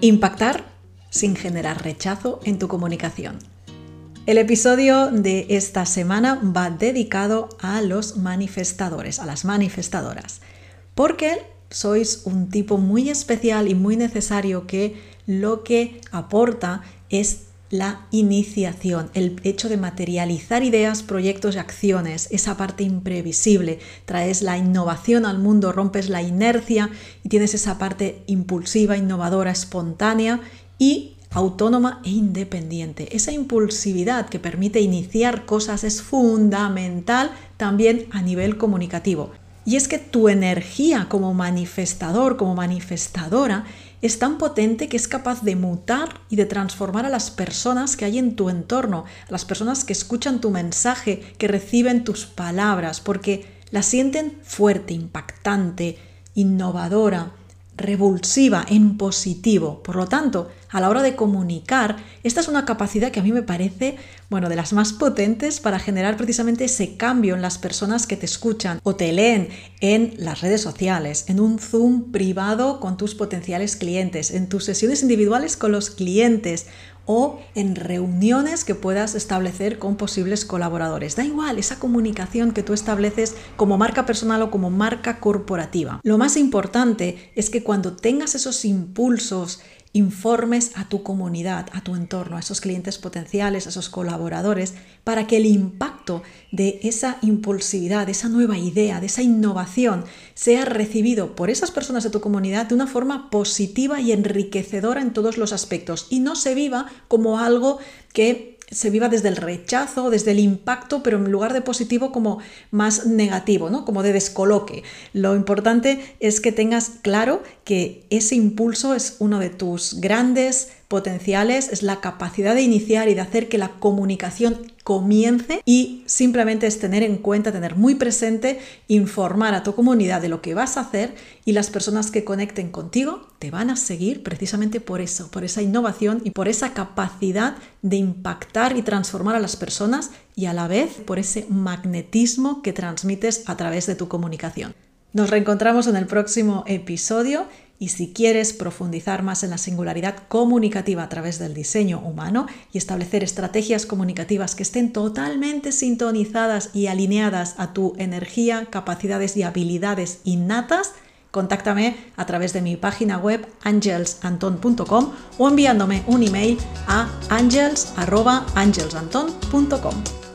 Impactar sin generar rechazo en tu comunicación. El episodio de esta semana va dedicado a los manifestadores, a las manifestadoras, porque sois un tipo muy especial y muy necesario que lo que aporta es la iniciación, el hecho de materializar ideas, proyectos y acciones, esa parte imprevisible. Traes la innovación al mundo, rompes la inercia y tienes esa parte impulsiva, innovadora, espontánea y autónoma e independiente. Esa impulsividad que permite iniciar cosas es fundamental también a nivel comunicativo. Y es que tu energía como manifestador, como manifestadora, es tan potente que es capaz de mutar y de transformar a las personas que hay en tu entorno, a las personas que escuchan tu mensaje, que reciben tus palabras, porque la sienten fuerte, impactante, innovadora, revulsiva, en positivo. Por lo tanto, a la hora de comunicar, esta es una capacidad que a mí me parece, bueno, de las más potentes para generar precisamente ese cambio en las personas que te escuchan o te leen en las redes sociales, en un Zoom privado con tus potenciales clientes, en tus sesiones individuales con los clientes o en reuniones que puedas establecer con posibles colaboradores. Da igual esa comunicación que tú estableces como marca personal o como marca corporativa. Lo más importante es que cuando tengas esos impulsos, informes a tu comunidad, a tu entorno, a esos clientes potenciales, a esos colaboradores, para que el impacto de esa impulsividad, de esa nueva idea, de esa innovación, sea recibido por esas personas de tu comunidad de una forma positiva y enriquecedora en todos los aspectos. Y no se viva como algo que se viva desde el rechazo, desde el impacto, pero en lugar de positivo como más negativo, ¿no? Como de descoloque. Lo importante es que tengas claro que ese impulso es uno de tus grandes potenciales, es la capacidad de iniciar y de hacer que la comunicación comience y simplemente es tener en cuenta, tener muy presente, informar a tu comunidad de lo que vas a hacer y las personas que conecten contigo te van a seguir precisamente por eso, por esa innovación y por esa capacidad de impactar y transformar a las personas y a la vez por ese magnetismo que transmites a través de tu comunicación. Nos reencontramos en el próximo episodio y si quieres profundizar más en la singularidad comunicativa a través del diseño humano y establecer estrategias comunicativas que estén totalmente sintonizadas y alineadas a tu energía, capacidades y habilidades innatas, contáctame a través de mi página web angelsanton.com o enviándome un email a angels.angelsanton.com.